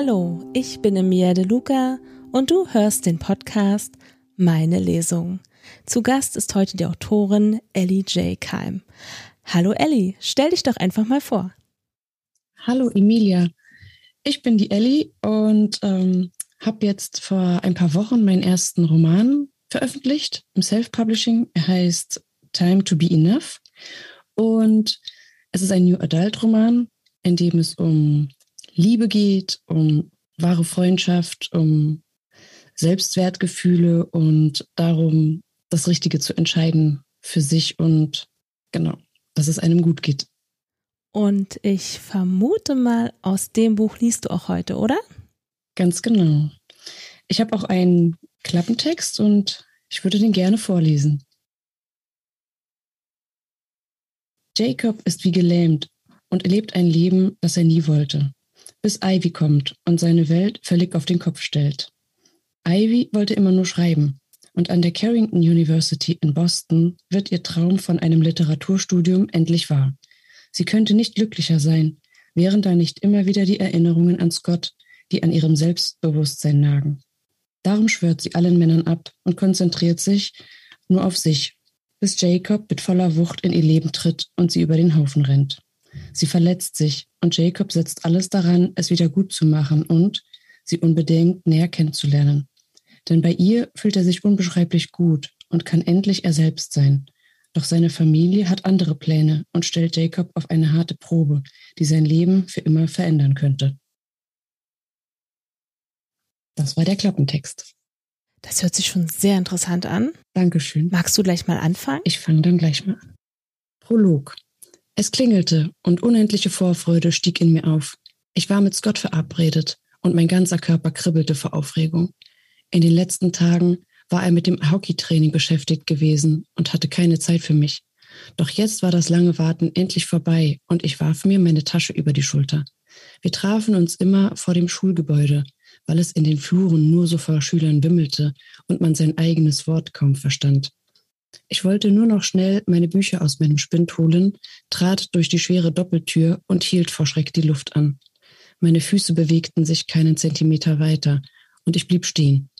Hallo, ich bin Emilia De Luca und du hörst den Podcast Meine Lesung. Zu Gast ist heute die Autorin Ellie J. Keim. Hallo Ellie, stell dich doch einfach mal vor. Hallo Emilia, ich bin die Ellie und ähm, habe jetzt vor ein paar Wochen meinen ersten Roman veröffentlicht im Self-Publishing. Er heißt Time to Be Enough und es ist ein New Adult Roman, in dem es um Liebe geht, um wahre Freundschaft, um Selbstwertgefühle und darum, das Richtige zu entscheiden für sich und genau, dass es einem gut geht. Und ich vermute mal, aus dem Buch liest du auch heute, oder? Ganz genau. Ich habe auch einen Klappentext und ich würde den gerne vorlesen. Jacob ist wie gelähmt und erlebt ein Leben, das er nie wollte, bis Ivy kommt und seine Welt völlig auf den Kopf stellt. Ivy wollte immer nur schreiben und an der Carrington University in Boston wird ihr Traum von einem Literaturstudium endlich wahr. Sie könnte nicht glücklicher sein, wären da nicht immer wieder die Erinnerungen an Scott, die an ihrem Selbstbewusstsein nagen. Darum schwört sie allen Männern ab und konzentriert sich nur auf sich, bis Jacob mit voller Wucht in ihr Leben tritt und sie über den Haufen rennt. Sie verletzt sich und Jacob setzt alles daran, es wieder gut zu machen und sie unbedingt näher kennenzulernen. Denn bei ihr fühlt er sich unbeschreiblich gut und kann endlich er selbst sein. Doch seine Familie hat andere Pläne und stellt Jacob auf eine harte Probe, die sein Leben für immer verändern könnte. Das war der Klappentext. Das hört sich schon sehr interessant an. Dankeschön. Magst du gleich mal anfangen? Ich fange dann gleich mal an. Prolog. Es klingelte und unendliche Vorfreude stieg in mir auf. Ich war mit Scott verabredet und mein ganzer Körper kribbelte vor Aufregung. In den letzten Tagen war er mit dem Hockeytraining beschäftigt gewesen und hatte keine Zeit für mich. Doch jetzt war das lange Warten endlich vorbei und ich warf mir meine Tasche über die Schulter. Wir trafen uns immer vor dem Schulgebäude, weil es in den Fluren nur so vor Schülern wimmelte und man sein eigenes Wort kaum verstand. Ich wollte nur noch schnell meine Bücher aus meinem Spind holen, trat durch die schwere Doppeltür und hielt vor Schreck die Luft an. Meine Füße bewegten sich keinen Zentimeter weiter und ich blieb stehen.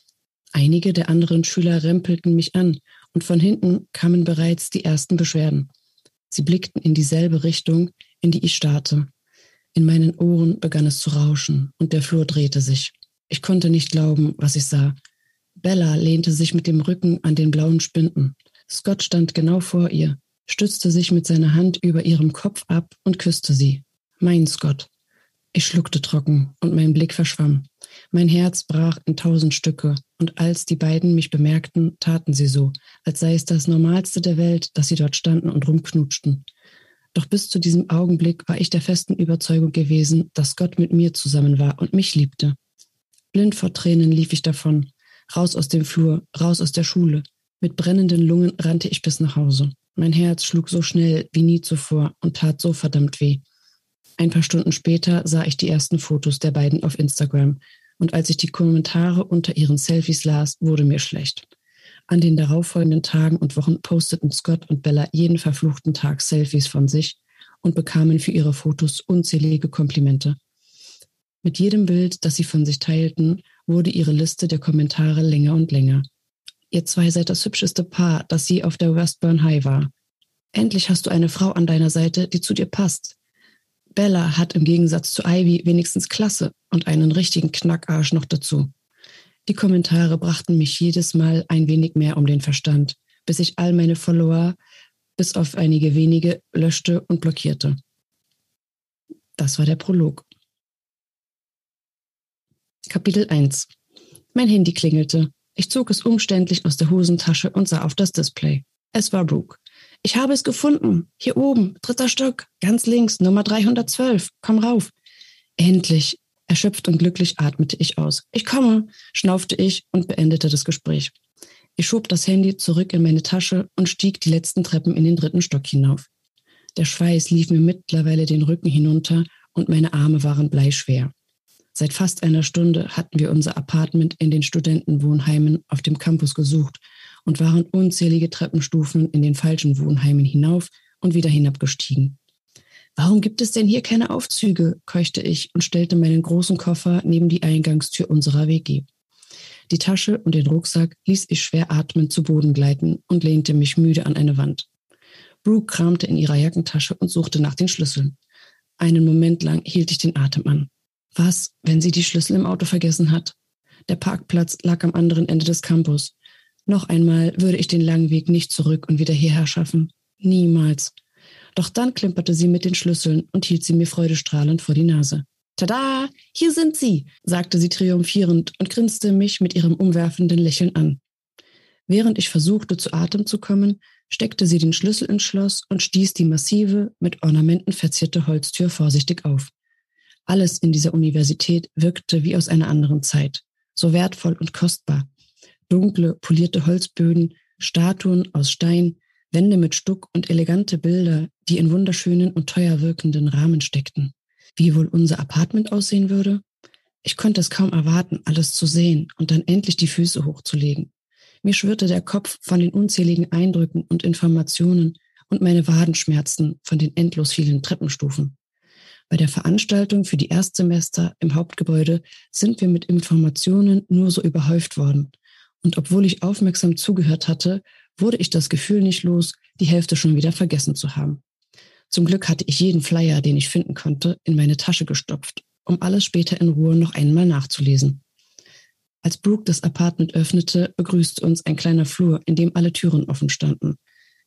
Einige der anderen Schüler rempelten mich an und von hinten kamen bereits die ersten Beschwerden. Sie blickten in dieselbe Richtung, in die ich starrte. In meinen Ohren begann es zu rauschen und der Flur drehte sich. Ich konnte nicht glauben, was ich sah. Bella lehnte sich mit dem Rücken an den blauen Spinden. Scott stand genau vor ihr, stützte sich mit seiner Hand über ihrem Kopf ab und küsste sie. Mein Scott. Ich schluckte trocken und mein Blick verschwamm. Mein Herz brach in tausend Stücke, und als die beiden mich bemerkten, taten sie so, als sei es das Normalste der Welt, dass sie dort standen und rumknutschten. Doch bis zu diesem Augenblick war ich der festen Überzeugung gewesen, dass Gott mit mir zusammen war und mich liebte. Blind vor Tränen lief ich davon, raus aus dem Flur, raus aus der Schule. Mit brennenden Lungen rannte ich bis nach Hause. Mein Herz schlug so schnell wie nie zuvor und tat so verdammt weh. Ein paar Stunden später sah ich die ersten Fotos der beiden auf Instagram, und als ich die Kommentare unter ihren Selfies las, wurde mir schlecht. An den darauffolgenden Tagen und Wochen posteten Scott und Bella jeden verfluchten Tag Selfies von sich und bekamen für ihre Fotos unzählige Komplimente. Mit jedem Bild, das sie von sich teilten, wurde ihre Liste der Kommentare länger und länger. Ihr zwei seid das hübscheste Paar, das sie auf der Westburn High war. Endlich hast du eine Frau an deiner Seite, die zu dir passt. Bella hat im Gegensatz zu Ivy wenigstens Klasse und einen richtigen Knackarsch noch dazu. Die Kommentare brachten mich jedes Mal ein wenig mehr um den Verstand, bis ich all meine Follower, bis auf einige wenige, löschte und blockierte. Das war der Prolog. Kapitel 1 Mein Handy klingelte. Ich zog es umständlich aus der Hosentasche und sah auf das Display. Es war Brooke. Ich habe es gefunden. Hier oben, dritter Stock, ganz links, Nummer 312. Komm rauf. Endlich. Erschöpft und glücklich atmete ich aus. Ich komme, schnaufte ich und beendete das Gespräch. Ich schob das Handy zurück in meine Tasche und stieg die letzten Treppen in den dritten Stock hinauf. Der Schweiß lief mir mittlerweile den Rücken hinunter und meine Arme waren bleischwer. Seit fast einer Stunde hatten wir unser Apartment in den Studentenwohnheimen auf dem Campus gesucht und waren unzählige Treppenstufen in den falschen Wohnheimen hinauf und wieder hinabgestiegen. Warum gibt es denn hier keine Aufzüge? keuchte ich und stellte meinen großen Koffer neben die Eingangstür unserer WG. Die Tasche und den Rucksack ließ ich schwer atmend zu Boden gleiten und lehnte mich müde an eine Wand. Brooke kramte in ihrer Jackentasche und suchte nach den Schlüsseln. Einen Moment lang hielt ich den Atem an. Was, wenn sie die Schlüssel im Auto vergessen hat? Der Parkplatz lag am anderen Ende des Campus. Noch einmal würde ich den langen Weg nicht zurück und wieder hierher schaffen. Niemals. Doch dann klimperte sie mit den Schlüsseln und hielt sie mir freudestrahlend vor die Nase. Tada, hier sind sie, sagte sie triumphierend und grinste mich mit ihrem umwerfenden Lächeln an. Während ich versuchte, zu Atem zu kommen, steckte sie den Schlüssel ins Schloss und stieß die massive, mit Ornamenten verzierte Holztür vorsichtig auf. Alles in dieser Universität wirkte wie aus einer anderen Zeit, so wertvoll und kostbar. Dunkle, polierte Holzböden, Statuen aus Stein, Wände mit Stuck und elegante Bilder, die in wunderschönen und teuer wirkenden Rahmen steckten. Wie wohl unser Apartment aussehen würde? Ich konnte es kaum erwarten, alles zu sehen und dann endlich die Füße hochzulegen. Mir schwirrte der Kopf von den unzähligen Eindrücken und Informationen und meine Waden schmerzten von den endlos vielen Treppenstufen. Bei der Veranstaltung für die Erstsemester im Hauptgebäude sind wir mit Informationen nur so überhäuft worden. Und obwohl ich aufmerksam zugehört hatte, wurde ich das Gefühl nicht los, die Hälfte schon wieder vergessen zu haben. Zum Glück hatte ich jeden Flyer, den ich finden konnte, in meine Tasche gestopft, um alles später in Ruhe noch einmal nachzulesen. Als Brooke das Apartment öffnete, begrüßte uns ein kleiner Flur, in dem alle Türen offen standen.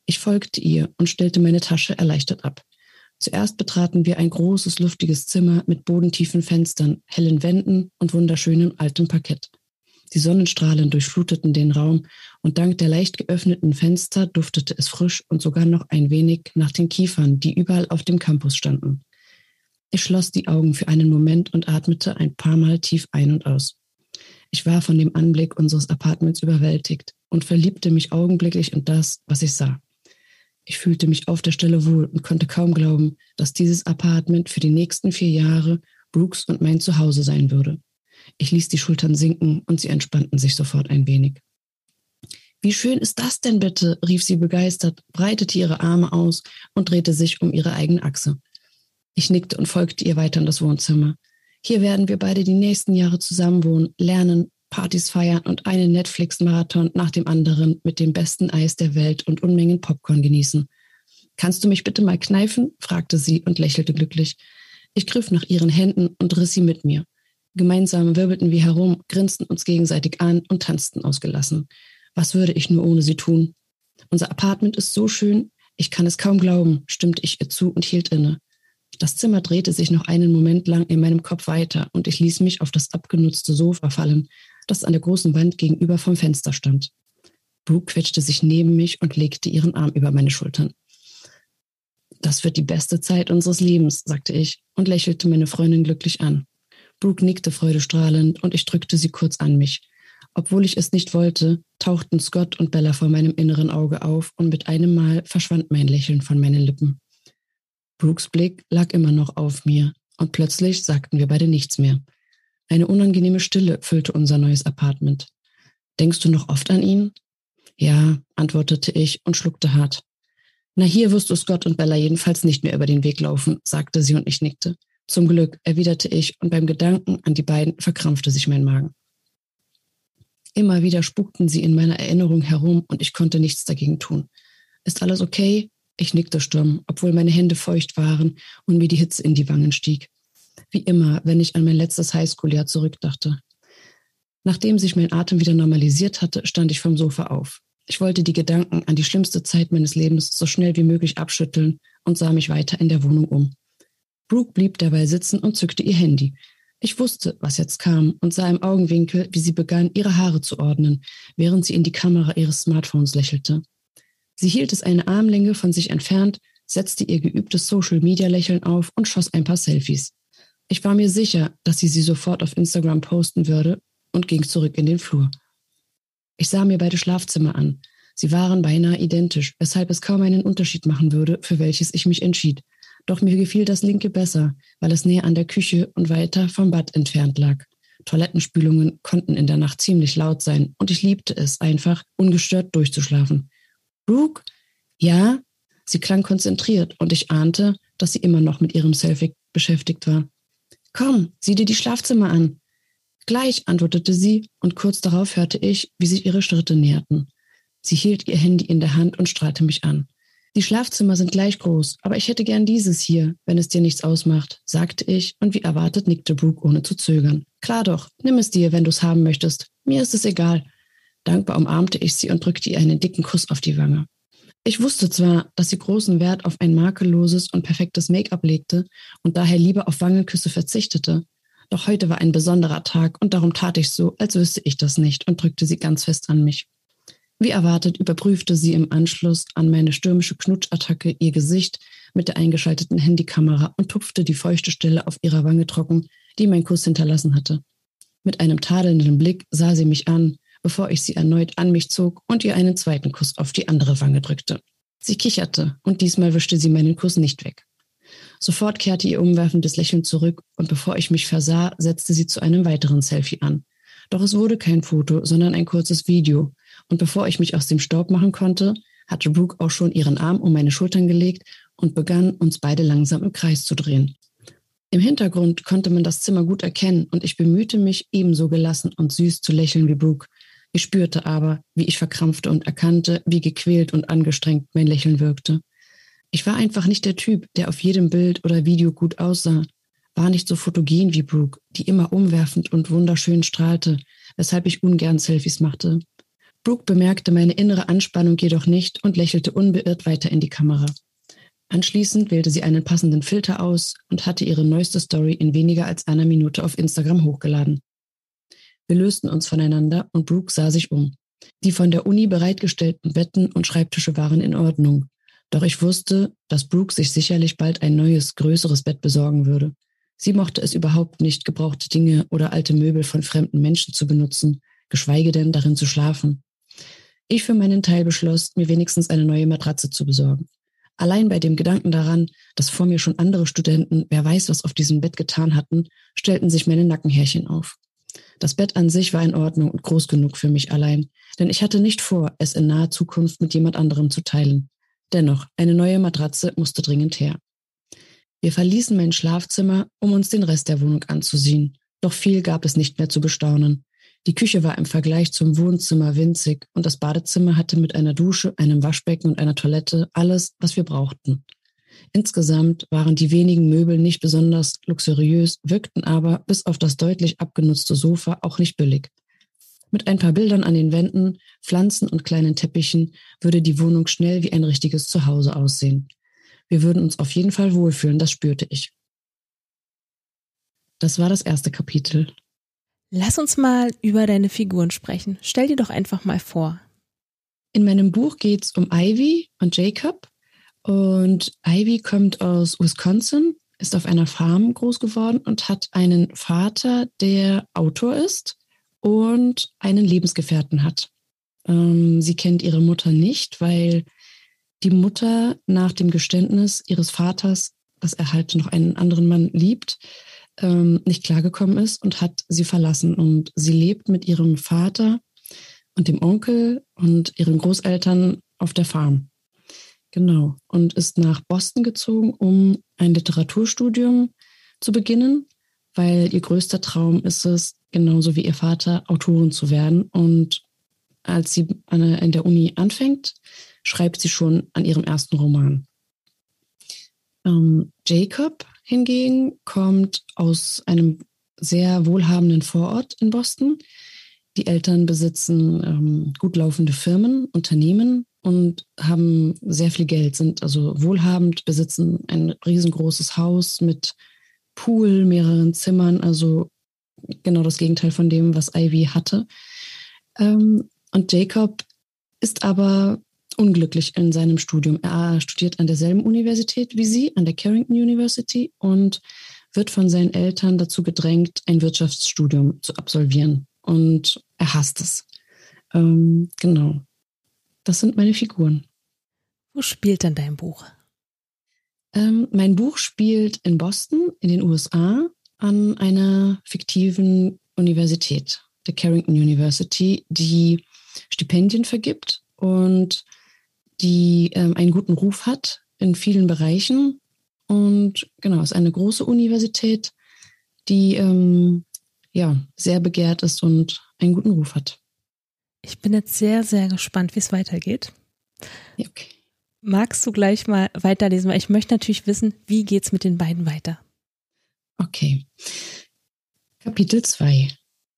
Ich folgte ihr und stellte meine Tasche erleichtert ab. Zuerst betraten wir ein großes, luftiges Zimmer mit bodentiefen Fenstern, hellen Wänden und wunderschönem altem Parkett. Die Sonnenstrahlen durchfluteten den Raum und dank der leicht geöffneten Fenster duftete es frisch und sogar noch ein wenig nach den Kiefern, die überall auf dem Campus standen. Ich schloss die Augen für einen Moment und atmete ein paar Mal tief ein und aus. Ich war von dem Anblick unseres Apartments überwältigt und verliebte mich augenblicklich in das, was ich sah. Ich fühlte mich auf der Stelle wohl und konnte kaum glauben, dass dieses Apartment für die nächsten vier Jahre Brooks und mein Zuhause sein würde. Ich ließ die Schultern sinken und sie entspannten sich sofort ein wenig. Wie schön ist das denn bitte? rief sie begeistert, breitete ihre Arme aus und drehte sich um ihre eigene Achse. Ich nickte und folgte ihr weiter in das Wohnzimmer. Hier werden wir beide die nächsten Jahre zusammenwohnen, lernen, Partys feiern und einen Netflix-Marathon nach dem anderen mit dem besten Eis der Welt und Unmengen Popcorn genießen. Kannst du mich bitte mal kneifen? fragte sie und lächelte glücklich. Ich griff nach ihren Händen und riss sie mit mir. Gemeinsam wirbelten wir herum, grinsten uns gegenseitig an und tanzten ausgelassen. Was würde ich nur ohne sie tun? Unser Apartment ist so schön, ich kann es kaum glauben, stimmte ich ihr zu und hielt inne. Das Zimmer drehte sich noch einen Moment lang in meinem Kopf weiter und ich ließ mich auf das abgenutzte Sofa fallen, das an der großen Wand gegenüber vom Fenster stand. Brooke quetschte sich neben mich und legte ihren Arm über meine Schultern. Das wird die beste Zeit unseres Lebens, sagte ich und lächelte meine Freundin glücklich an. Brooke nickte freudestrahlend und ich drückte sie kurz an mich. Obwohl ich es nicht wollte, tauchten Scott und Bella vor meinem inneren Auge auf und mit einem Mal verschwand mein Lächeln von meinen Lippen. Brooks Blick lag immer noch auf mir und plötzlich sagten wir beide nichts mehr. Eine unangenehme Stille füllte unser neues Apartment. Denkst du noch oft an ihn? Ja, antwortete ich und schluckte hart. Na, hier wirst du Scott und Bella jedenfalls nicht mehr über den Weg laufen, sagte sie und ich nickte. Zum Glück, erwiderte ich, und beim Gedanken an die beiden verkrampfte sich mein Magen. Immer wieder spukten sie in meiner Erinnerung herum und ich konnte nichts dagegen tun. Ist alles okay? Ich nickte stumm, obwohl meine Hände feucht waren und mir die Hitze in die Wangen stieg. Wie immer, wenn ich an mein letztes Highschool-Jahr zurückdachte. Nachdem sich mein Atem wieder normalisiert hatte, stand ich vom Sofa auf. Ich wollte die Gedanken an die schlimmste Zeit meines Lebens so schnell wie möglich abschütteln und sah mich weiter in der Wohnung um. Brooke blieb dabei sitzen und zückte ihr Handy. Ich wusste, was jetzt kam und sah im Augenwinkel, wie sie begann, ihre Haare zu ordnen, während sie in die Kamera ihres Smartphones lächelte. Sie hielt es eine Armlänge von sich entfernt, setzte ihr geübtes Social-Media-Lächeln auf und schoss ein paar Selfies. Ich war mir sicher, dass sie sie sofort auf Instagram posten würde und ging zurück in den Flur. Ich sah mir beide Schlafzimmer an. Sie waren beinahe identisch, weshalb es kaum einen Unterschied machen würde, für welches ich mich entschied. Doch mir gefiel das linke besser, weil es näher an der Küche und weiter vom Bad entfernt lag. Toilettenspülungen konnten in der Nacht ziemlich laut sein und ich liebte es einfach, ungestört durchzuschlafen. Brooke? Ja? Sie klang konzentriert und ich ahnte, dass sie immer noch mit ihrem Selfie beschäftigt war. Komm, sieh dir die Schlafzimmer an. Gleich, antwortete sie, und kurz darauf hörte ich, wie sich ihre Schritte näherten. Sie hielt ihr Handy in der Hand und strahlte mich an. Die Schlafzimmer sind gleich groß, aber ich hätte gern dieses hier, wenn es dir nichts ausmacht, sagte ich, und wie erwartet nickte Brooke ohne zu zögern. Klar doch, nimm es dir, wenn du es haben möchtest. Mir ist es egal. Dankbar umarmte ich sie und drückte ihr einen dicken Kuss auf die Wange. Ich wusste zwar, dass sie großen Wert auf ein makelloses und perfektes Make-up legte und daher lieber auf Wangenküsse verzichtete, doch heute war ein besonderer Tag und darum tat ich so, als wüsste ich das nicht und drückte sie ganz fest an mich. Wie erwartet überprüfte sie im Anschluss an meine stürmische Knutschattacke ihr Gesicht mit der eingeschalteten Handykamera und tupfte die feuchte Stelle auf ihrer Wange trocken, die mein Kuss hinterlassen hatte. Mit einem tadelnden Blick sah sie mich an, bevor ich sie erneut an mich zog und ihr einen zweiten Kuss auf die andere Wange drückte. Sie kicherte und diesmal wischte sie meinen Kuss nicht weg. Sofort kehrte ihr umwerfendes Lächeln zurück und bevor ich mich versah, setzte sie zu einem weiteren Selfie an. Doch es wurde kein Foto, sondern ein kurzes Video. Und bevor ich mich aus dem Staub machen konnte, hatte Brooke auch schon ihren Arm um meine Schultern gelegt und begann, uns beide langsam im Kreis zu drehen. Im Hintergrund konnte man das Zimmer gut erkennen und ich bemühte mich, ebenso gelassen und süß zu lächeln wie Brooke. Ich spürte aber, wie ich verkrampfte und erkannte, wie gequält und angestrengt mein Lächeln wirkte. Ich war einfach nicht der Typ, der auf jedem Bild oder Video gut aussah, war nicht so fotogen wie Brooke, die immer umwerfend und wunderschön strahlte, weshalb ich ungern Selfies machte. Brooke bemerkte meine innere Anspannung jedoch nicht und lächelte unbeirrt weiter in die Kamera. Anschließend wählte sie einen passenden Filter aus und hatte ihre neueste Story in weniger als einer Minute auf Instagram hochgeladen. Wir lösten uns voneinander und Brooke sah sich um. Die von der Uni bereitgestellten Betten und Schreibtische waren in Ordnung. Doch ich wusste, dass Brooke sich sicherlich bald ein neues, größeres Bett besorgen würde. Sie mochte es überhaupt nicht, gebrauchte Dinge oder alte Möbel von fremden Menschen zu benutzen, geschweige denn darin zu schlafen. Ich für meinen Teil beschloss, mir wenigstens eine neue Matratze zu besorgen. Allein bei dem Gedanken daran, dass vor mir schon andere Studenten, wer weiß was auf diesem Bett getan hatten, stellten sich meine Nackenhärchen auf. Das Bett an sich war in Ordnung und groß genug für mich allein, denn ich hatte nicht vor, es in naher Zukunft mit jemand anderem zu teilen. Dennoch, eine neue Matratze musste dringend her. Wir verließen mein Schlafzimmer, um uns den Rest der Wohnung anzusehen. Doch viel gab es nicht mehr zu bestaunen. Die Küche war im Vergleich zum Wohnzimmer winzig und das Badezimmer hatte mit einer Dusche, einem Waschbecken und einer Toilette alles, was wir brauchten. Insgesamt waren die wenigen Möbel nicht besonders luxuriös, wirkten aber bis auf das deutlich abgenutzte Sofa auch nicht billig. Mit ein paar Bildern an den Wänden, Pflanzen und kleinen Teppichen würde die Wohnung schnell wie ein richtiges Zuhause aussehen. Wir würden uns auf jeden Fall wohlfühlen, das spürte ich. Das war das erste Kapitel. Lass uns mal über deine Figuren sprechen. Stell dir doch einfach mal vor. In meinem Buch geht es um Ivy und Jacob. Und Ivy kommt aus Wisconsin, ist auf einer Farm groß geworden und hat einen Vater, der Autor ist und einen Lebensgefährten hat. Ähm, sie kennt ihre Mutter nicht, weil die Mutter nach dem Geständnis ihres Vaters, dass er halt noch einen anderen Mann liebt, ähm, nicht klargekommen ist und hat sie verlassen. Und sie lebt mit ihrem Vater und dem Onkel und ihren Großeltern auf der Farm. Genau. Und ist nach Boston gezogen, um ein Literaturstudium zu beginnen, weil ihr größter Traum ist es, genauso wie ihr Vater, Autorin zu werden. Und als sie in der Uni anfängt, schreibt sie schon an ihrem ersten Roman. Ähm, Jacob hingegen kommt aus einem sehr wohlhabenden Vorort in Boston. Die Eltern besitzen ähm, gut laufende Firmen, Unternehmen und haben sehr viel Geld, sind also wohlhabend, besitzen ein riesengroßes Haus mit Pool, mehreren Zimmern, also genau das Gegenteil von dem, was Ivy hatte. Ähm, und Jacob ist aber unglücklich in seinem Studium. Er studiert an derselben Universität wie sie, an der Carrington University, und wird von seinen Eltern dazu gedrängt, ein Wirtschaftsstudium zu absolvieren. Und er hasst es. Ähm, genau. Das sind meine Figuren. Wo spielt denn dein Buch? Ähm, mein Buch spielt in Boston, in den USA, an einer fiktiven Universität, der Carrington University, die Stipendien vergibt und die ähm, einen guten Ruf hat in vielen Bereichen Und genau, es ist eine große Universität, die ähm, ja sehr begehrt ist und einen guten Ruf hat. Ich bin jetzt sehr, sehr gespannt, wie es weitergeht. Okay. Magst du gleich mal weiterlesen? Weil ich möchte natürlich wissen, wie geht es mit den beiden weiter? Okay. Kapitel 2.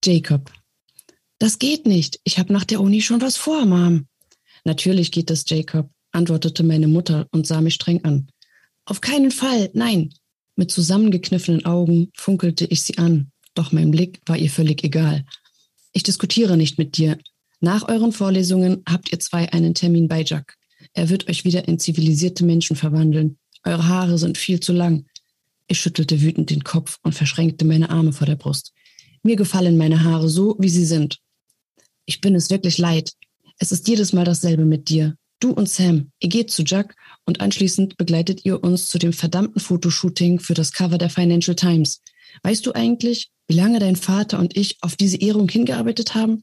Jacob. Das geht nicht. Ich habe nach der Uni schon was vor, Mom. Natürlich geht das, Jacob, antwortete meine Mutter und sah mich streng an. Auf keinen Fall, nein. Mit zusammengekniffenen Augen funkelte ich sie an, doch mein Blick war ihr völlig egal. Ich diskutiere nicht mit dir. Nach euren Vorlesungen habt ihr zwei einen Termin bei Jack. Er wird euch wieder in zivilisierte Menschen verwandeln. Eure Haare sind viel zu lang. Ich schüttelte wütend den Kopf und verschränkte meine Arme vor der Brust. Mir gefallen meine Haare so, wie sie sind. Ich bin es wirklich leid. Es ist jedes Mal dasselbe mit dir. Du und Sam, ihr geht zu Jack und anschließend begleitet ihr uns zu dem verdammten Fotoshooting für das Cover der Financial Times. Weißt du eigentlich, wie lange dein Vater und ich auf diese Ehrung hingearbeitet haben?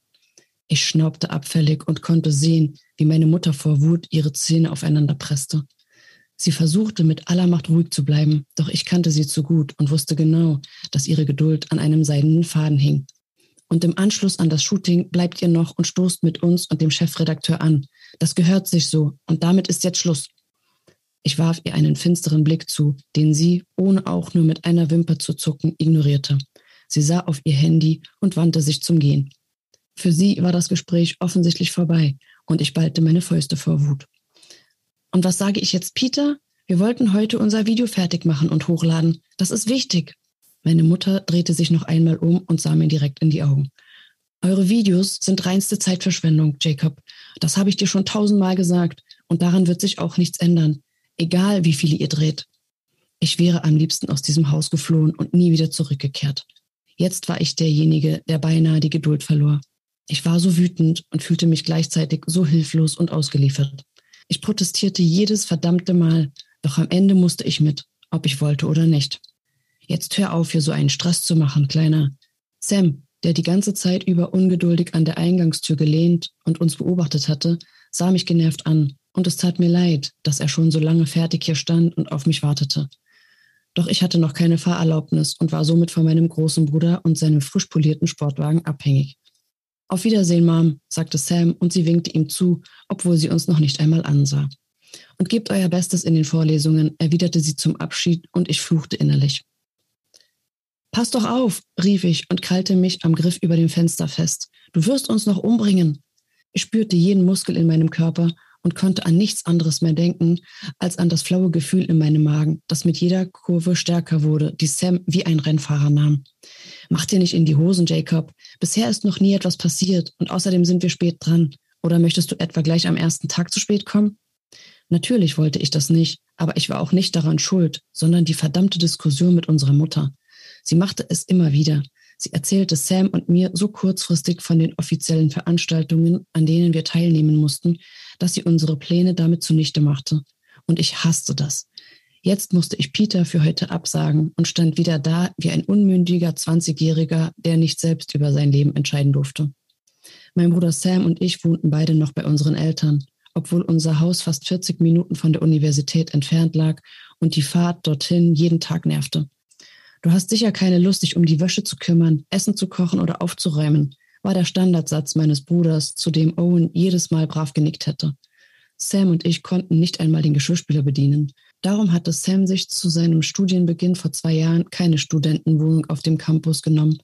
Ich schnaubte abfällig und konnte sehen, wie meine Mutter vor Wut ihre Zähne aufeinander presste. Sie versuchte mit aller Macht ruhig zu bleiben, doch ich kannte sie zu gut und wusste genau, dass ihre Geduld an einem seidenen Faden hing. Und im Anschluss an das Shooting bleibt ihr noch und stoßt mit uns und dem Chefredakteur an. Das gehört sich so und damit ist jetzt Schluss. Ich warf ihr einen finsteren Blick zu, den sie, ohne auch nur mit einer Wimper zu zucken, ignorierte. Sie sah auf ihr Handy und wandte sich zum Gehen. Für sie war das Gespräch offensichtlich vorbei und ich ballte meine Fäuste vor Wut. Und was sage ich jetzt Peter? Wir wollten heute unser Video fertig machen und hochladen. Das ist wichtig. Meine Mutter drehte sich noch einmal um und sah mir direkt in die Augen. Eure Videos sind reinste Zeitverschwendung, Jacob. Das habe ich dir schon tausendmal gesagt und daran wird sich auch nichts ändern, egal wie viele ihr dreht. Ich wäre am liebsten aus diesem Haus geflohen und nie wieder zurückgekehrt. Jetzt war ich derjenige, der beinahe die Geduld verlor. Ich war so wütend und fühlte mich gleichzeitig so hilflos und ausgeliefert. Ich protestierte jedes verdammte Mal, doch am Ende musste ich mit, ob ich wollte oder nicht. Jetzt hör auf, hier so einen Stress zu machen, Kleiner. Sam, der die ganze Zeit über ungeduldig an der Eingangstür gelehnt und uns beobachtet hatte, sah mich genervt an, und es tat mir leid, dass er schon so lange fertig hier stand und auf mich wartete. Doch ich hatte noch keine Fahrerlaubnis und war somit von meinem großen Bruder und seinem frisch polierten Sportwagen abhängig. Auf Wiedersehen, Mom, sagte Sam und sie winkte ihm zu, obwohl sie uns noch nicht einmal ansah. Und gebt euer Bestes in den Vorlesungen, erwiderte sie zum Abschied und ich fluchte innerlich. Pass doch auf, rief ich und krallte mich am Griff über dem Fenster fest. Du wirst uns noch umbringen. Ich spürte jeden Muskel in meinem Körper und konnte an nichts anderes mehr denken, als an das flaue Gefühl in meinem Magen, das mit jeder Kurve stärker wurde, die Sam wie ein Rennfahrer nahm. Mach dir nicht in die Hosen, Jacob. Bisher ist noch nie etwas passiert und außerdem sind wir spät dran. Oder möchtest du etwa gleich am ersten Tag zu spät kommen? Natürlich wollte ich das nicht, aber ich war auch nicht daran schuld, sondern die verdammte Diskussion mit unserer Mutter. Sie machte es immer wieder. Sie erzählte Sam und mir so kurzfristig von den offiziellen Veranstaltungen, an denen wir teilnehmen mussten, dass sie unsere Pläne damit zunichte machte. Und ich hasste das. Jetzt musste ich Peter für heute absagen und stand wieder da wie ein unmündiger 20-Jähriger, der nicht selbst über sein Leben entscheiden durfte. Mein Bruder Sam und ich wohnten beide noch bei unseren Eltern, obwohl unser Haus fast 40 Minuten von der Universität entfernt lag und die Fahrt dorthin jeden Tag nervte. Du hast sicher keine Lust, dich um die Wäsche zu kümmern, Essen zu kochen oder aufzuräumen, war der Standardsatz meines Bruders, zu dem Owen jedes Mal brav genickt hätte. Sam und ich konnten nicht einmal den Geschirrspüler bedienen. Darum hatte Sam sich zu seinem Studienbeginn vor zwei Jahren keine Studentenwohnung auf dem Campus genommen.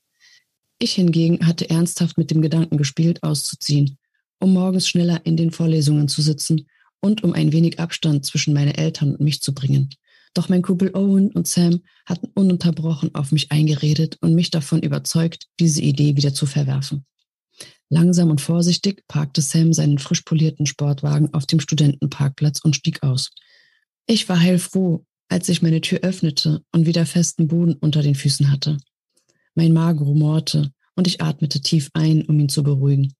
Ich hingegen hatte ernsthaft mit dem Gedanken gespielt, auszuziehen, um morgens schneller in den Vorlesungen zu sitzen und um ein wenig Abstand zwischen meine Eltern und mich zu bringen. Doch mein Kumpel Owen und Sam hatten ununterbrochen auf mich eingeredet und mich davon überzeugt, diese Idee wieder zu verwerfen. Langsam und vorsichtig parkte Sam seinen frisch polierten Sportwagen auf dem Studentenparkplatz und stieg aus. Ich war heilfroh, als ich meine Tür öffnete und wieder festen Boden unter den Füßen hatte. Mein Magen rumorte und ich atmete tief ein, um ihn zu beruhigen.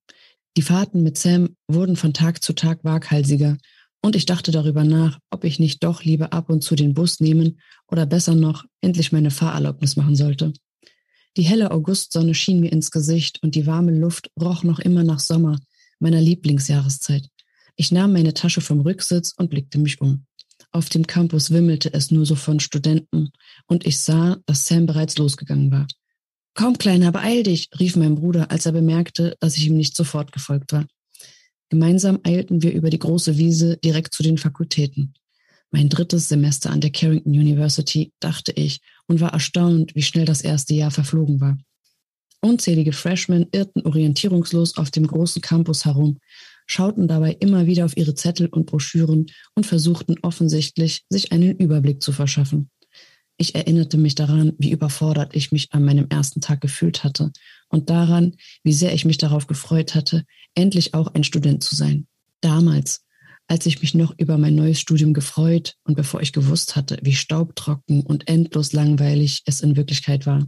Die Fahrten mit Sam wurden von Tag zu Tag waghalsiger und ich dachte darüber nach, ob ich nicht doch lieber ab und zu den Bus nehmen oder besser noch endlich meine Fahrerlaubnis machen sollte. Die helle Augustsonne schien mir ins Gesicht und die warme Luft roch noch immer nach Sommer, meiner Lieblingsjahreszeit. Ich nahm meine Tasche vom Rücksitz und blickte mich um. Auf dem Campus wimmelte es nur so von Studenten und ich sah, dass Sam bereits losgegangen war. Komm, Kleiner, beeil dich, rief mein Bruder, als er bemerkte, dass ich ihm nicht sofort gefolgt war. Gemeinsam eilten wir über die große Wiese direkt zu den Fakultäten. Mein drittes Semester an der Carrington University, dachte ich, und war erstaunt, wie schnell das erste Jahr verflogen war. Unzählige Freshmen irrten orientierungslos auf dem großen Campus herum, schauten dabei immer wieder auf ihre Zettel und Broschüren und versuchten offensichtlich, sich einen Überblick zu verschaffen. Ich erinnerte mich daran, wie überfordert ich mich an meinem ersten Tag gefühlt hatte und daran, wie sehr ich mich darauf gefreut hatte, endlich auch ein Student zu sein. Damals, als ich mich noch über mein neues Studium gefreut und bevor ich gewusst hatte, wie staubtrocken und endlos langweilig es in Wirklichkeit war.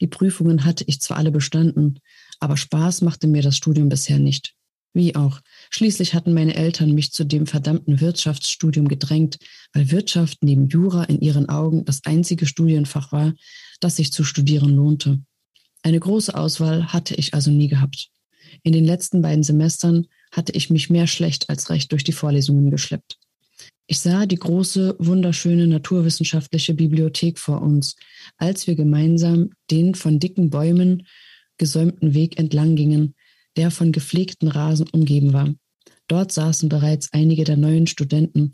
Die Prüfungen hatte ich zwar alle bestanden, aber Spaß machte mir das Studium bisher nicht. Wie auch. Schließlich hatten meine Eltern mich zu dem verdammten Wirtschaftsstudium gedrängt, weil Wirtschaft neben Jura in ihren Augen das einzige Studienfach war, das sich zu studieren lohnte. Eine große Auswahl hatte ich also nie gehabt. In den letzten beiden Semestern hatte ich mich mehr schlecht als recht durch die Vorlesungen geschleppt. Ich sah die große, wunderschöne naturwissenschaftliche Bibliothek vor uns, als wir gemeinsam den von dicken Bäumen gesäumten Weg entlang gingen, der von gepflegten Rasen umgeben war. Dort saßen bereits einige der neuen Studenten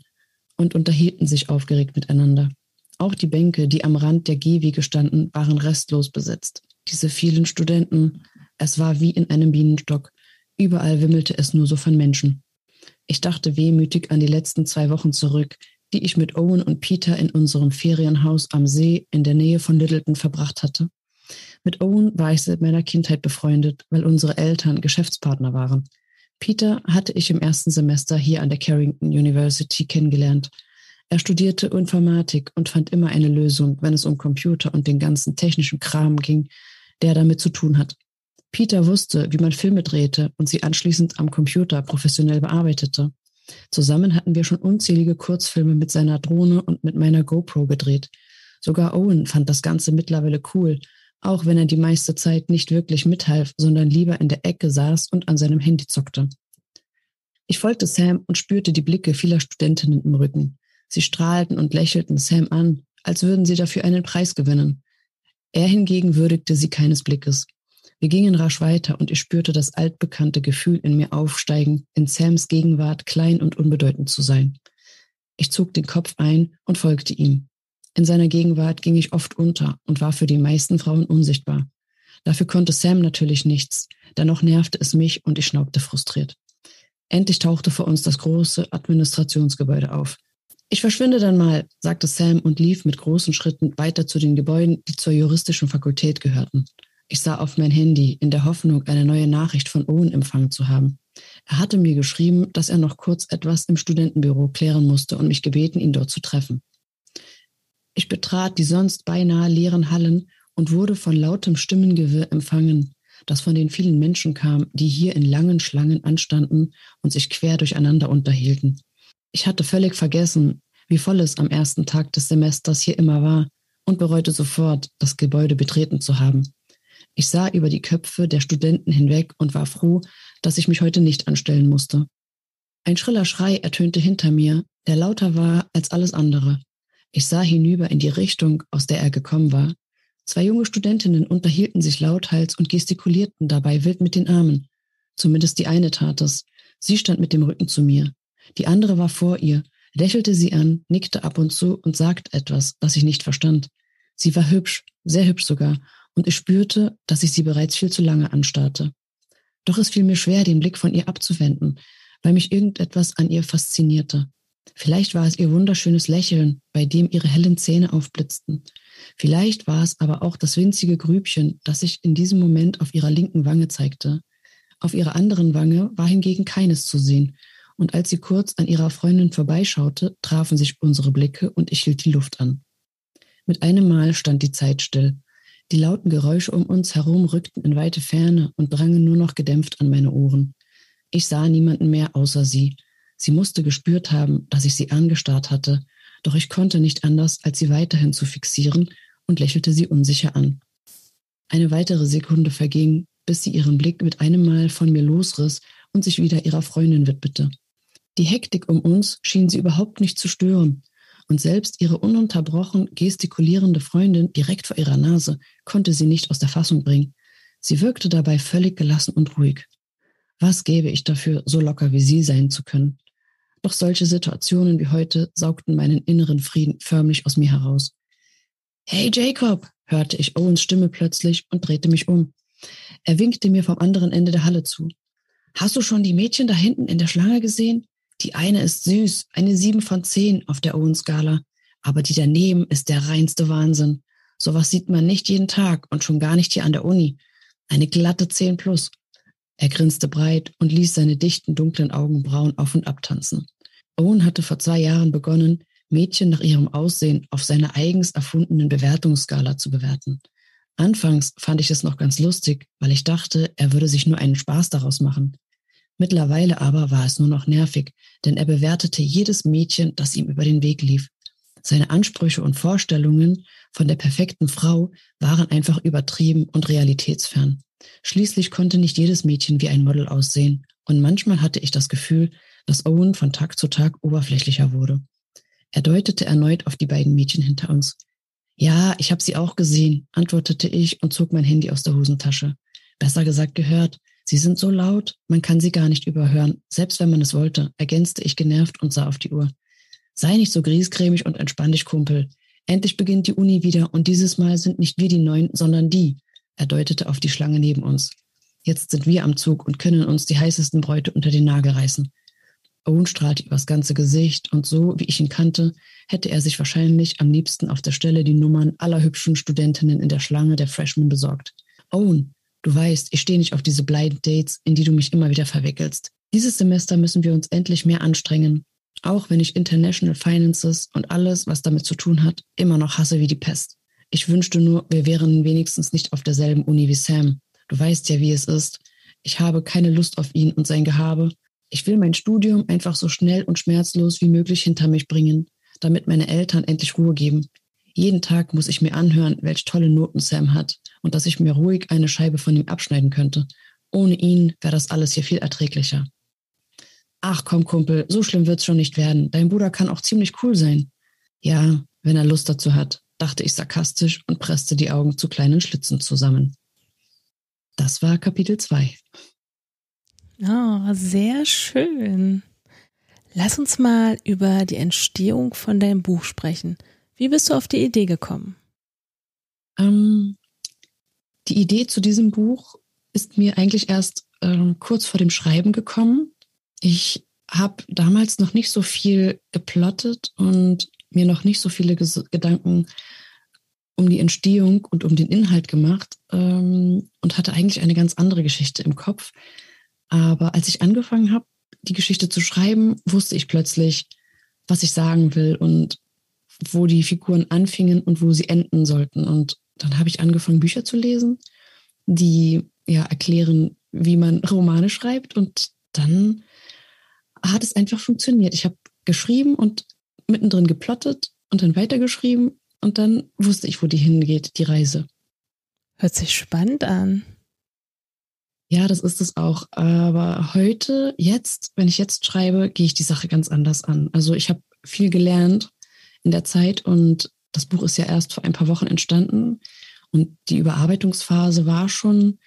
und unterhielten sich aufgeregt miteinander. Auch die Bänke, die am Rand der Gehwege standen, waren restlos besetzt. Diese vielen Studenten, es war wie in einem Bienenstock. Überall wimmelte es nur so von Menschen. Ich dachte wehmütig an die letzten zwei Wochen zurück, die ich mit Owen und Peter in unserem Ferienhaus am See in der Nähe von Littleton verbracht hatte. Mit Owen war ich seit meiner Kindheit befreundet, weil unsere Eltern Geschäftspartner waren. Peter hatte ich im ersten Semester hier an der Carrington University kennengelernt. Er studierte Informatik und fand immer eine Lösung, wenn es um Computer und den ganzen technischen Kram ging, der damit zu tun hat. Peter wusste, wie man Filme drehte und sie anschließend am Computer professionell bearbeitete. Zusammen hatten wir schon unzählige Kurzfilme mit seiner Drohne und mit meiner GoPro gedreht. Sogar Owen fand das Ganze mittlerweile cool, auch wenn er die meiste Zeit nicht wirklich mithalf, sondern lieber in der Ecke saß und an seinem Handy zockte. Ich folgte Sam und spürte die Blicke vieler Studentinnen im Rücken. Sie strahlten und lächelten Sam an, als würden sie dafür einen Preis gewinnen. Er hingegen würdigte sie keines Blickes. Wir gingen rasch weiter und ich spürte das altbekannte Gefühl in mir aufsteigen, in Sams Gegenwart klein und unbedeutend zu sein. Ich zog den Kopf ein und folgte ihm. In seiner Gegenwart ging ich oft unter und war für die meisten Frauen unsichtbar. Dafür konnte Sam natürlich nichts, dennoch nervte es mich und ich schnaubte frustriert. Endlich tauchte vor uns das große Administrationsgebäude auf. Ich verschwinde dann mal, sagte Sam und lief mit großen Schritten weiter zu den Gebäuden, die zur juristischen Fakultät gehörten. Ich sah auf mein Handy in der Hoffnung, eine neue Nachricht von Owen empfangen zu haben. Er hatte mir geschrieben, dass er noch kurz etwas im Studentenbüro klären musste und mich gebeten, ihn dort zu treffen. Ich betrat die sonst beinahe leeren Hallen und wurde von lautem Stimmengewirr empfangen, das von den vielen Menschen kam, die hier in langen Schlangen anstanden und sich quer durcheinander unterhielten. Ich hatte völlig vergessen, wie voll es am ersten Tag des Semesters hier immer war und bereute sofort, das Gebäude betreten zu haben. Ich sah über die Köpfe der Studenten hinweg und war froh, dass ich mich heute nicht anstellen musste. Ein schriller Schrei ertönte hinter mir, der lauter war als alles andere. Ich sah hinüber in die Richtung, aus der er gekommen war. Zwei junge Studentinnen unterhielten sich lauthals und gestikulierten dabei wild mit den Armen. Zumindest die eine tat es. Sie stand mit dem Rücken zu mir. Die andere war vor ihr, lächelte sie an, nickte ab und zu und sagte etwas, das ich nicht verstand. Sie war hübsch, sehr hübsch sogar, und ich spürte, dass ich sie bereits viel zu lange anstarrte. Doch es fiel mir schwer, den Blick von ihr abzuwenden, weil mich irgendetwas an ihr faszinierte. Vielleicht war es ihr wunderschönes Lächeln, bei dem ihre hellen Zähne aufblitzten. Vielleicht war es aber auch das winzige Grübchen, das sich in diesem Moment auf ihrer linken Wange zeigte. Auf ihrer anderen Wange war hingegen keines zu sehen, und als sie kurz an ihrer Freundin vorbeischaute, trafen sich unsere Blicke und ich hielt die Luft an. Mit einem Mal stand die Zeit still. Die lauten Geräusche um uns herum rückten in weite Ferne und drangen nur noch gedämpft an meine Ohren. Ich sah niemanden mehr außer sie, Sie musste gespürt haben, dass ich sie angestarrt hatte, doch ich konnte nicht anders, als sie weiterhin zu fixieren und lächelte sie unsicher an. Eine weitere Sekunde verging, bis sie ihren Blick mit einem Mal von mir losriss und sich wieder ihrer Freundin widmete. Die Hektik um uns schien sie überhaupt nicht zu stören. Und selbst ihre ununterbrochen gestikulierende Freundin direkt vor ihrer Nase konnte sie nicht aus der Fassung bringen. Sie wirkte dabei völlig gelassen und ruhig. Was gäbe ich dafür, so locker wie sie sein zu können? Doch solche Situationen wie heute saugten meinen inneren Frieden förmlich aus mir heraus. Hey Jacob, hörte ich Owens Stimme plötzlich und drehte mich um. Er winkte mir vom anderen Ende der Halle zu. Hast du schon die Mädchen da hinten in der Schlange gesehen? Die eine ist süß, eine sieben von zehn auf der Owen-Skala. Aber die daneben ist der reinste Wahnsinn. Sowas sieht man nicht jeden Tag und schon gar nicht hier an der Uni. Eine glatte zehn plus. Er grinste breit und ließ seine dichten, dunklen Augenbrauen auf und ab tanzen. Owen hatte vor zwei Jahren begonnen, Mädchen nach ihrem Aussehen auf seiner eigens erfundenen Bewertungsskala zu bewerten. Anfangs fand ich es noch ganz lustig, weil ich dachte, er würde sich nur einen Spaß daraus machen. Mittlerweile aber war es nur noch nervig, denn er bewertete jedes Mädchen, das ihm über den Weg lief. Seine Ansprüche und Vorstellungen von der perfekten Frau waren einfach übertrieben und realitätsfern. Schließlich konnte nicht jedes Mädchen wie ein Model aussehen, und manchmal hatte ich das Gefühl, dass Owen von Tag zu Tag oberflächlicher wurde. Er deutete erneut auf die beiden Mädchen hinter uns. Ja, ich habe sie auch gesehen, antwortete ich und zog mein Handy aus der Hosentasche. Besser gesagt gehört. Sie sind so laut, man kann sie gar nicht überhören, selbst wenn man es wollte, ergänzte ich genervt und sah auf die Uhr. Sei nicht so griesgrämig und entspann dich, Kumpel. Endlich beginnt die Uni wieder und dieses Mal sind nicht wir die Neuen, sondern die. Er deutete auf die Schlange neben uns. Jetzt sind wir am Zug und können uns die heißesten Bräute unter den Nagel reißen. Owen strahlte übers ganze Gesicht und so, wie ich ihn kannte, hätte er sich wahrscheinlich am liebsten auf der Stelle die Nummern aller hübschen Studentinnen in der Schlange der Freshmen besorgt. Owen, du weißt, ich stehe nicht auf diese Blind Dates, in die du mich immer wieder verwickelst. Dieses Semester müssen wir uns endlich mehr anstrengen, auch wenn ich International Finances und alles, was damit zu tun hat, immer noch hasse wie die Pest. Ich wünschte nur, wir wären wenigstens nicht auf derselben Uni wie Sam. Du weißt ja, wie es ist. Ich habe keine Lust auf ihn und sein Gehabe. Ich will mein Studium einfach so schnell und schmerzlos wie möglich hinter mich bringen, damit meine Eltern endlich Ruhe geben. Jeden Tag muss ich mir anhören, welch tolle Noten Sam hat und dass ich mir ruhig eine Scheibe von ihm abschneiden könnte. Ohne ihn wäre das alles hier viel erträglicher. Ach komm, Kumpel, so schlimm wird's schon nicht werden. Dein Bruder kann auch ziemlich cool sein. Ja, wenn er Lust dazu hat, dachte ich sarkastisch und presste die Augen zu kleinen Schlitzen zusammen. Das war Kapitel 2. Oh, sehr schön. Lass uns mal über die Entstehung von deinem Buch sprechen. Wie bist du auf die Idee gekommen? Ähm, die Idee zu diesem Buch ist mir eigentlich erst ähm, kurz vor dem Schreiben gekommen. Ich habe damals noch nicht so viel geplottet und mir noch nicht so viele Ges Gedanken um die Entstehung und um den Inhalt gemacht ähm, und hatte eigentlich eine ganz andere Geschichte im Kopf. Aber als ich angefangen habe, die Geschichte zu schreiben, wusste ich plötzlich, was ich sagen will und wo die Figuren anfingen und wo sie enden sollten. Und dann habe ich angefangen, Bücher zu lesen, die ja erklären, wie man Romane schreibt. Und dann hat es einfach funktioniert. Ich habe geschrieben und mittendrin geplottet und dann weitergeschrieben und dann wusste ich, wo die hingeht, die Reise. Hört sich spannend an. Ja, das ist es auch. Aber heute, jetzt, wenn ich jetzt schreibe, gehe ich die Sache ganz anders an. Also ich habe viel gelernt in der Zeit und das Buch ist ja erst vor ein paar Wochen entstanden und die Überarbeitungsphase war schon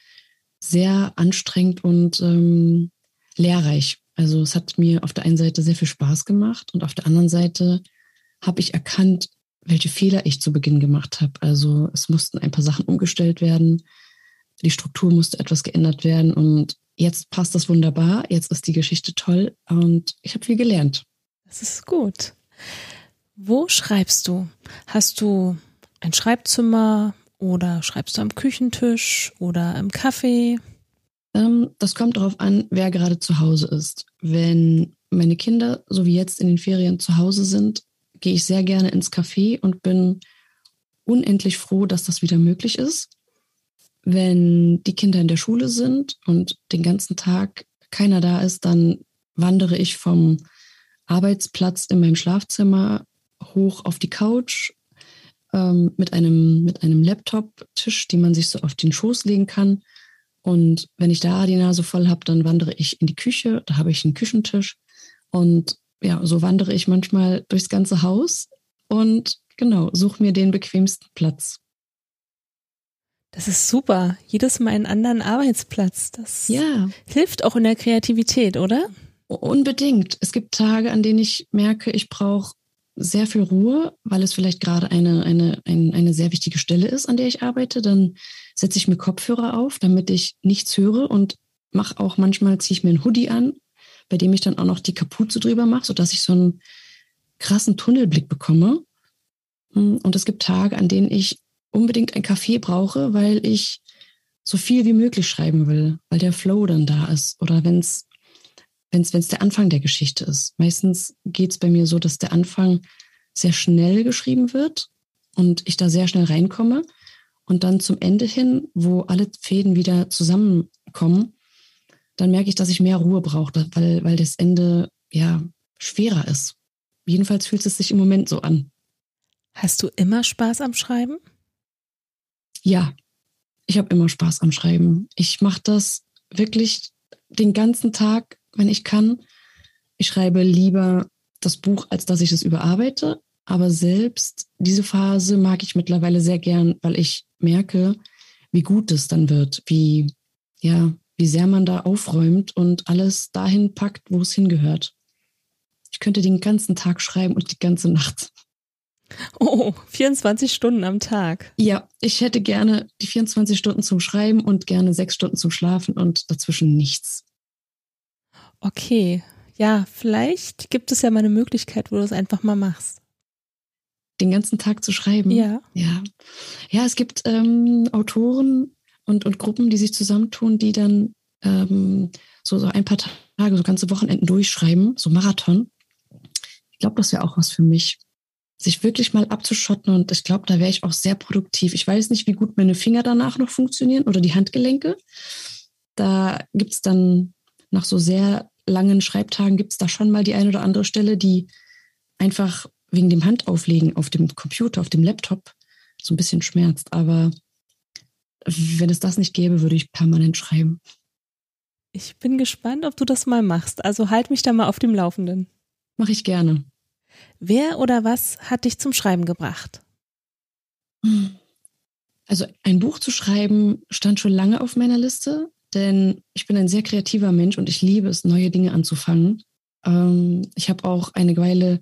sehr anstrengend und ähm, lehrreich. Also es hat mir auf der einen Seite sehr viel Spaß gemacht und auf der anderen Seite habe ich erkannt, welche Fehler ich zu Beginn gemacht habe. Also es mussten ein paar Sachen umgestellt werden die Struktur musste etwas geändert werden und jetzt passt das wunderbar. Jetzt ist die Geschichte toll und ich habe viel gelernt. Das ist gut. Wo schreibst du? Hast du ein Schreibzimmer oder schreibst du am Küchentisch oder im Café? Ähm, das kommt darauf an, wer gerade zu Hause ist. Wenn meine Kinder, so wie jetzt in den Ferien, zu Hause sind, gehe ich sehr gerne ins Café und bin unendlich froh, dass das wieder möglich ist wenn die Kinder in der Schule sind und den ganzen Tag keiner da ist, dann wandere ich vom Arbeitsplatz in meinem Schlafzimmer hoch auf die Couch ähm, mit einem, mit einem Laptop-Tisch, den man sich so auf den Schoß legen kann. Und wenn ich da die Nase voll habe, dann wandere ich in die Küche, da habe ich einen Küchentisch Und ja, so wandere ich manchmal durchs ganze Haus und genau, suche mir den bequemsten Platz. Das ist super. Jedes Mal einen anderen Arbeitsplatz. Das ja. hilft auch in der Kreativität, oder? Unbedingt. Es gibt Tage, an denen ich merke, ich brauche sehr viel Ruhe, weil es vielleicht gerade eine, eine, eine, eine sehr wichtige Stelle ist, an der ich arbeite. Dann setze ich mir Kopfhörer auf, damit ich nichts höre und mache auch manchmal, ziehe ich mir einen Hoodie an, bei dem ich dann auch noch die Kapuze drüber mache, sodass ich so einen krassen Tunnelblick bekomme. Und es gibt Tage, an denen ich unbedingt ein Kaffee brauche, weil ich so viel wie möglich schreiben will, weil der Flow dann da ist. Oder wenn es wenn es der Anfang der Geschichte ist. Meistens geht es bei mir so, dass der Anfang sehr schnell geschrieben wird und ich da sehr schnell reinkomme. Und dann zum Ende hin, wo alle Fäden wieder zusammenkommen, dann merke ich, dass ich mehr Ruhe brauche, weil, weil das Ende ja schwerer ist. Jedenfalls fühlt es sich im Moment so an. Hast du immer Spaß am Schreiben? Ja, ich habe immer Spaß am Schreiben. Ich mache das wirklich den ganzen Tag, wenn ich kann. Ich schreibe lieber das Buch, als dass ich es überarbeite. Aber selbst diese Phase mag ich mittlerweile sehr gern, weil ich merke, wie gut es dann wird, wie, ja, wie sehr man da aufräumt und alles dahin packt, wo es hingehört. Ich könnte den ganzen Tag schreiben und die ganze Nacht. Oh, 24 Stunden am Tag. Ja, ich hätte gerne die 24 Stunden zum Schreiben und gerne sechs Stunden zum Schlafen und dazwischen nichts. Okay, ja, vielleicht gibt es ja mal eine Möglichkeit, wo du es einfach mal machst. Den ganzen Tag zu schreiben? Ja. Ja, ja es gibt ähm, Autoren und, und Gruppen, die sich zusammentun, die dann ähm, so, so ein paar Tage, so ganze Wochenenden durchschreiben, so Marathon. Ich glaube, das wäre auch was für mich sich wirklich mal abzuschotten. Und ich glaube, da wäre ich auch sehr produktiv. Ich weiß nicht, wie gut meine Finger danach noch funktionieren oder die Handgelenke. Da gibt es dann nach so sehr langen Schreibtagen, gibt es da schon mal die eine oder andere Stelle, die einfach wegen dem Handauflegen auf dem Computer, auf dem Laptop so ein bisschen schmerzt. Aber wenn es das nicht gäbe, würde ich permanent schreiben. Ich bin gespannt, ob du das mal machst. Also halt mich da mal auf dem Laufenden. Mache ich gerne. Wer oder was hat dich zum Schreiben gebracht? Also ein Buch zu schreiben stand schon lange auf meiner Liste, denn ich bin ein sehr kreativer Mensch und ich liebe es, neue Dinge anzufangen. Ähm, ich habe auch eine Weile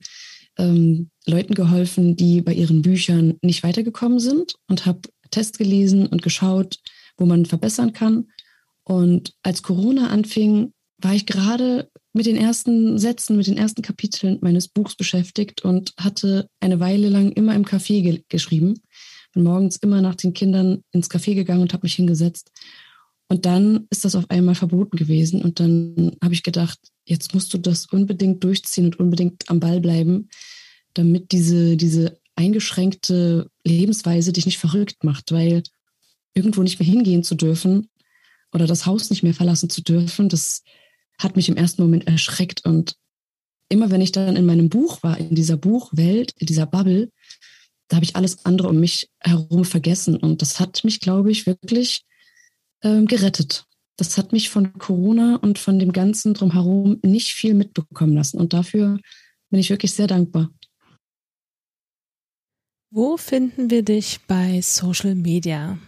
ähm, Leuten geholfen, die bei ihren Büchern nicht weitergekommen sind und habe Tests gelesen und geschaut, wo man verbessern kann. Und als Corona anfing, war ich gerade mit den ersten Sätzen, mit den ersten Kapiteln meines Buchs beschäftigt und hatte eine Weile lang immer im Café ge geschrieben. Bin morgens immer nach den Kindern ins Café gegangen und habe mich hingesetzt. Und dann ist das auf einmal verboten gewesen. Und dann habe ich gedacht, jetzt musst du das unbedingt durchziehen und unbedingt am Ball bleiben, damit diese, diese eingeschränkte Lebensweise dich nicht verrückt macht, weil irgendwo nicht mehr hingehen zu dürfen oder das Haus nicht mehr verlassen zu dürfen, das hat mich im ersten Moment erschreckt. Und immer wenn ich dann in meinem Buch war, in dieser Buchwelt, in dieser Bubble, da habe ich alles andere um mich herum vergessen. Und das hat mich, glaube ich, wirklich ähm, gerettet. Das hat mich von Corona und von dem Ganzen drumherum nicht viel mitbekommen lassen. Und dafür bin ich wirklich sehr dankbar. Wo finden wir dich bei Social Media?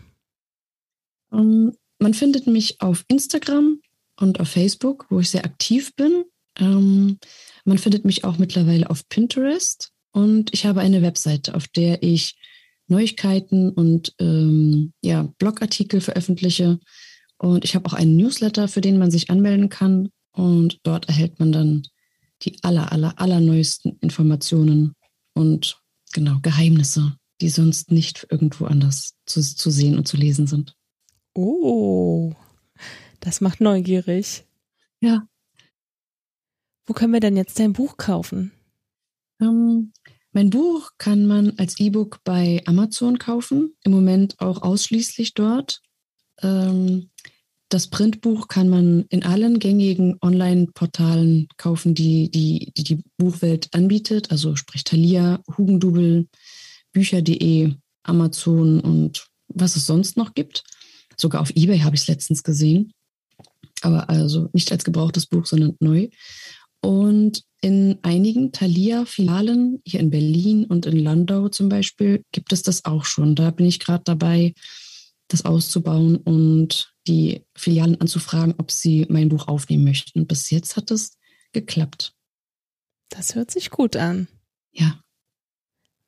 Um, ähm, man findet mich auf Instagram und auf Facebook, wo ich sehr aktiv bin. Ähm, man findet mich auch mittlerweile auf Pinterest und ich habe eine Webseite, auf der ich Neuigkeiten und ähm, ja, Blogartikel veröffentliche. Und ich habe auch einen Newsletter, für den man sich anmelden kann. Und dort erhält man dann die aller, aller, aller neuesten Informationen und genau Geheimnisse, die sonst nicht irgendwo anders zu, zu sehen und zu lesen sind. Oh, das macht neugierig. Ja. Wo können wir denn jetzt dein Buch kaufen? Ähm, mein Buch kann man als E-Book bei Amazon kaufen, im Moment auch ausschließlich dort. Ähm, das Printbuch kann man in allen gängigen Online-Portalen kaufen, die die, die die Buchwelt anbietet, also sprich Thalia, Hugendubel, Bücher.de, Amazon und was es sonst noch gibt. Sogar auf eBay habe ich es letztens gesehen aber also nicht als gebrauchtes Buch, sondern neu. Und in einigen Thalia-Filialen hier in Berlin und in Landau zum Beispiel gibt es das auch schon. Da bin ich gerade dabei, das auszubauen und die Filialen anzufragen, ob sie mein Buch aufnehmen möchten. Bis jetzt hat es geklappt. Das hört sich gut an. Ja.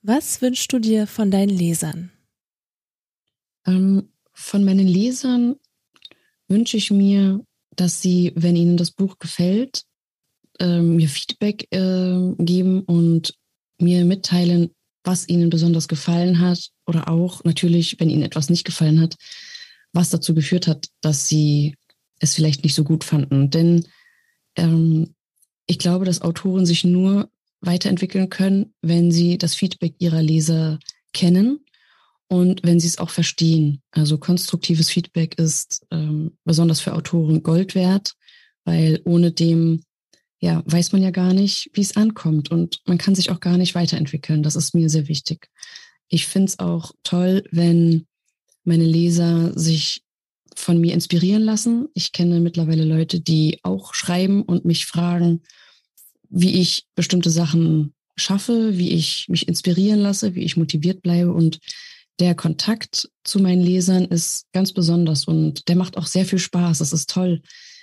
Was wünschst du dir von deinen Lesern? Ähm, von meinen Lesern wünsche ich mir, dass sie, wenn ihnen das Buch gefällt, äh, mir Feedback äh, geben und mir mitteilen, was ihnen besonders gefallen hat oder auch natürlich, wenn ihnen etwas nicht gefallen hat, was dazu geführt hat, dass sie es vielleicht nicht so gut fanden. Denn ähm, ich glaube, dass Autoren sich nur weiterentwickeln können, wenn sie das Feedback ihrer Leser kennen und wenn sie es auch verstehen. Also konstruktives Feedback ist ähm, besonders für Autoren Gold wert, weil ohne dem ja, weiß man ja gar nicht, wie es ankommt und man kann sich auch gar nicht weiterentwickeln. Das ist mir sehr wichtig. Ich finde es auch toll, wenn meine Leser sich von mir inspirieren lassen. Ich kenne mittlerweile Leute, die auch schreiben und mich fragen, wie ich bestimmte Sachen schaffe, wie ich mich inspirieren lasse, wie ich motiviert bleibe. Und der Kontakt zu meinen Lesern ist ganz besonders und der macht auch sehr viel Spaß. Es ist toll,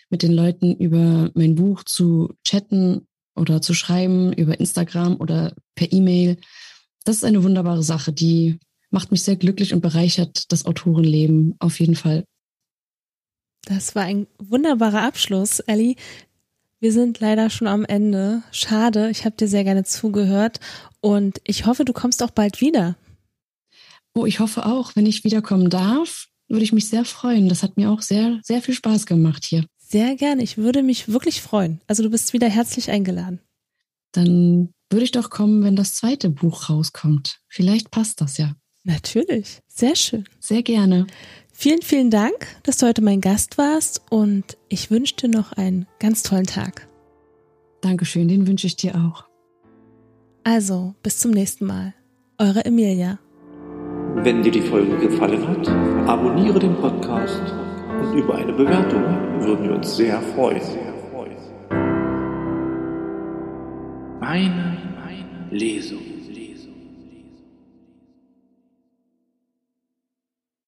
mit den Leuten über mein Buch zu chatten oder zu schreiben, über Instagram oder per E-Mail. Das ist eine wunderbare Sache, die macht mich sehr glücklich und bereichert das Autorenleben auf jeden Fall. Das war ein wunderbarer Abschluss, Ellie. Wir sind leider schon am Ende. Schade, ich habe dir sehr gerne zugehört und ich hoffe, du kommst auch bald wieder. Oh, ich hoffe auch, wenn ich wiederkommen darf, würde ich mich sehr freuen. Das hat mir auch sehr, sehr viel Spaß gemacht hier. Sehr gerne. Ich würde mich wirklich freuen. Also du bist wieder herzlich eingeladen. Dann würde ich doch kommen, wenn das zweite Buch rauskommt. Vielleicht passt das ja. Natürlich. Sehr schön. Sehr gerne. Vielen, vielen Dank, dass du heute mein Gast warst und ich wünsche dir noch einen ganz tollen Tag. Dankeschön, den wünsche ich dir auch. Also, bis zum nächsten Mal. Eure Emilia. Wenn dir die Folge gefallen hat, abonniere den Podcast und über eine Bewertung würden wir uns sehr freuen. Meine, Lesung.